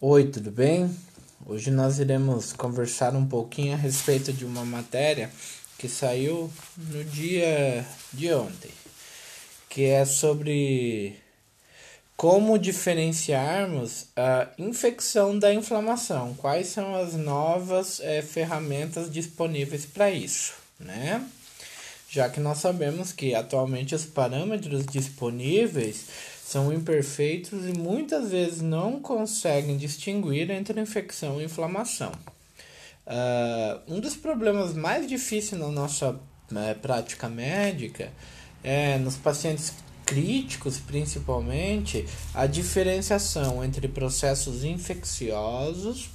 Oi, tudo bem? Hoje nós iremos conversar um pouquinho a respeito de uma matéria que saiu no dia de ontem, que é sobre como diferenciarmos a infecção da inflamação, quais são as novas é, ferramentas disponíveis para isso, né? Já que nós sabemos que atualmente os parâmetros disponíveis são imperfeitos e muitas vezes não conseguem distinguir entre infecção e inflamação. Uh, um dos problemas mais difíceis na nossa né, prática médica é nos pacientes críticos, principalmente, a diferenciação entre processos infecciosos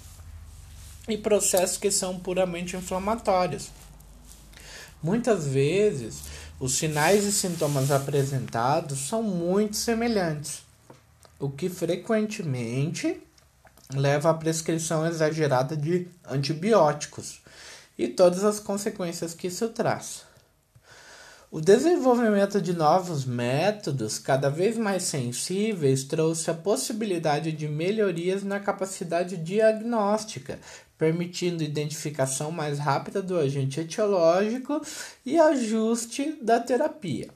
e processos que são puramente inflamatórios. Muitas vezes, os sinais e sintomas apresentados são muito semelhantes, o que frequentemente leva à prescrição exagerada de antibióticos e todas as consequências que isso traz. O desenvolvimento de novos métodos, cada vez mais sensíveis, trouxe a possibilidade de melhorias na capacidade diagnóstica, permitindo identificação mais rápida do agente etiológico e ajuste da terapia.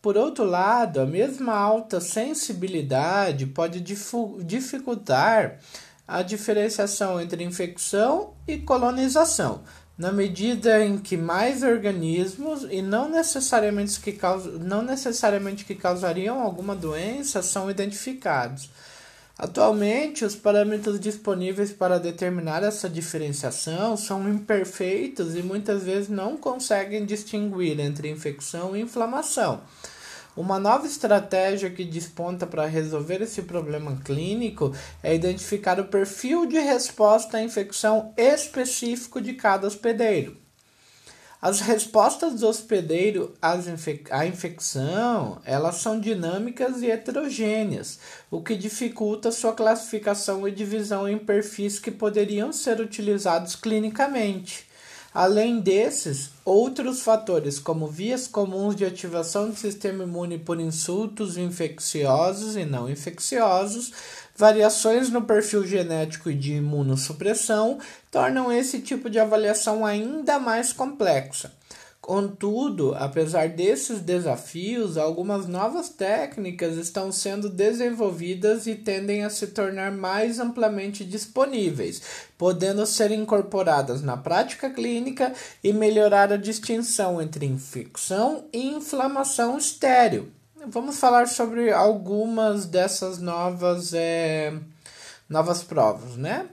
Por outro lado, a mesma alta sensibilidade pode dificultar a diferenciação entre infecção e colonização, na medida em que mais organismos e não necessariamente que, não necessariamente que causariam alguma doença são identificados. Atualmente, os parâmetros disponíveis para determinar essa diferenciação são imperfeitos e muitas vezes não conseguem distinguir entre infecção e inflamação. Uma nova estratégia que desponta para resolver esse problema clínico é identificar o perfil de resposta à infecção específico de cada hospedeiro. As respostas do hospedeiro à infecção, elas são dinâmicas e heterogêneas, o que dificulta sua classificação e divisão em perfis que poderiam ser utilizados clinicamente. Além desses, outros fatores, como vias comuns de ativação do sistema imune por insultos infecciosos e não infecciosos, variações no perfil genético e de imunossupressão, tornam esse tipo de avaliação ainda mais complexa. Contudo, apesar desses desafios, algumas novas técnicas estão sendo desenvolvidas e tendem a se tornar mais amplamente disponíveis, podendo ser incorporadas na prática clínica e melhorar a distinção entre infecção e inflamação estéreo. Vamos falar sobre algumas dessas novas, é, novas provas, né?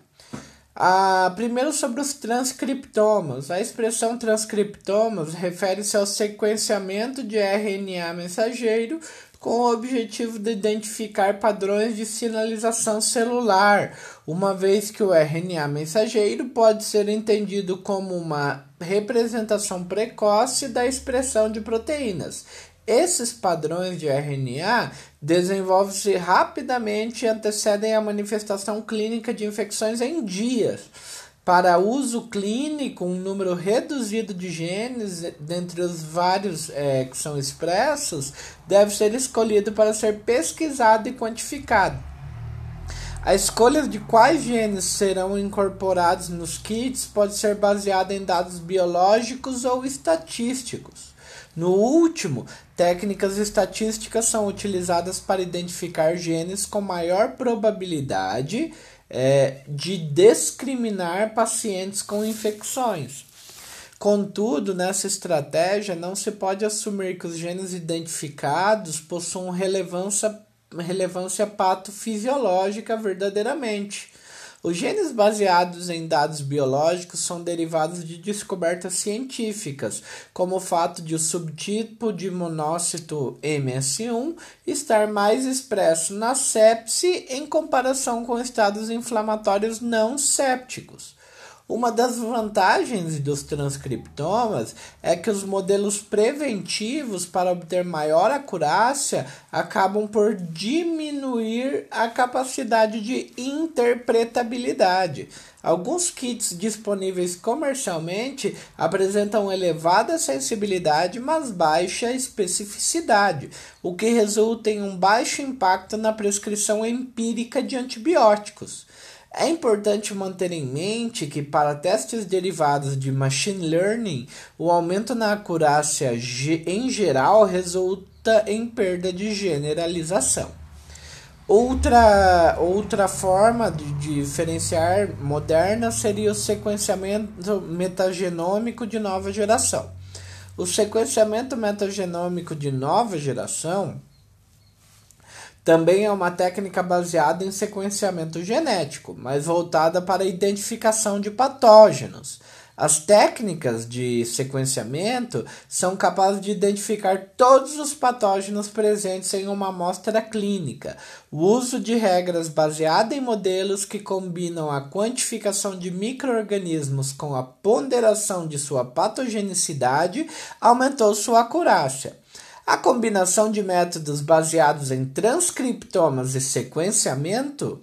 Ah, primeiro sobre os transcriptomas. A expressão transcriptomas refere-se ao sequenciamento de RNA mensageiro com o objetivo de identificar padrões de sinalização celular, uma vez que o RNA mensageiro pode ser entendido como uma representação precoce da expressão de proteínas. Esses padrões de RNA desenvolvem-se rapidamente e antecedem a manifestação clínica de infecções em dias. Para uso clínico, um número reduzido de genes, dentre os vários é, que são expressos, deve ser escolhido para ser pesquisado e quantificado. A escolha de quais genes serão incorporados nos kits pode ser baseada em dados biológicos ou estatísticos. No último, técnicas estatísticas são utilizadas para identificar genes com maior probabilidade é, de discriminar pacientes com infecções. Contudo, nessa estratégia, não se pode assumir que os genes identificados possuam relevância, relevância patofisiológica verdadeiramente os genes baseados em dados biológicos são derivados de descobertas científicas, como o fato de o subtipo de monócito MS1 estar mais expresso na sepse em comparação com estados inflamatórios não sépticos. Uma das vantagens dos transcriptomas é que os modelos preventivos para obter maior acurácia acabam por diminuir a capacidade de interpretabilidade. Alguns kits disponíveis comercialmente apresentam elevada sensibilidade, mas baixa especificidade, o que resulta em um baixo impacto na prescrição empírica de antibióticos. É importante manter em mente que, para testes derivados de machine learning, o aumento na acurácia em geral resulta em perda de generalização. Outra, outra forma de diferenciar moderna seria o sequenciamento metagenômico de nova geração. O sequenciamento metagenômico de nova geração também é uma técnica baseada em sequenciamento genético, mas voltada para a identificação de patógenos. As técnicas de sequenciamento são capazes de identificar todos os patógenos presentes em uma amostra clínica. O uso de regras baseadas em modelos que combinam a quantificação de microorganismos com a ponderação de sua patogenicidade aumentou sua acurácia. A combinação de métodos baseados em transcriptomas e sequenciamento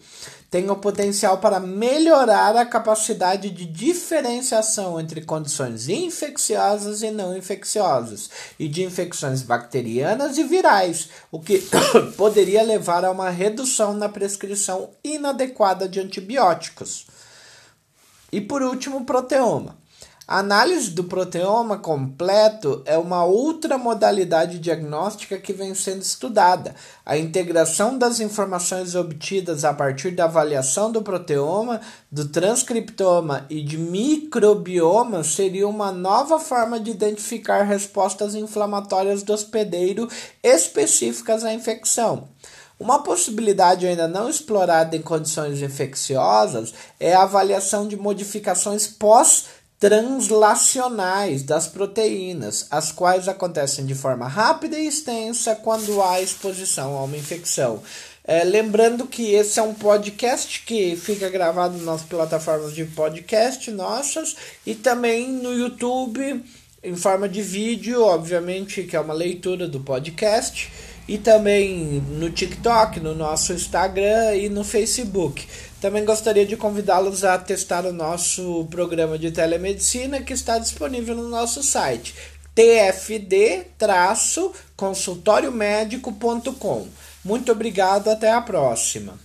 tem o potencial para melhorar a capacidade de diferenciação entre condições infecciosas e não infecciosas, e de infecções bacterianas e virais, o que poderia levar a uma redução na prescrição inadequada de antibióticos. E por último, proteoma. A análise do proteoma completo é uma outra modalidade diagnóstica que vem sendo estudada. A integração das informações obtidas a partir da avaliação do proteoma, do transcriptoma e de microbioma seria uma nova forma de identificar respostas inflamatórias do hospedeiro específicas à infecção. Uma possibilidade ainda não explorada em condições infecciosas é a avaliação de modificações pós translacionais das proteínas, as quais acontecem de forma rápida e extensa quando há exposição a uma infecção. É, lembrando que esse é um podcast que fica gravado nas plataformas de podcast nossas e também no YouTube em forma de vídeo, obviamente, que é uma leitura do podcast, e também no TikTok, no nosso Instagram e no Facebook. Também gostaria de convidá-los a testar o nosso programa de telemedicina que está disponível no nosso site tfd-consultóriomédico.com. Muito obrigado, até a próxima.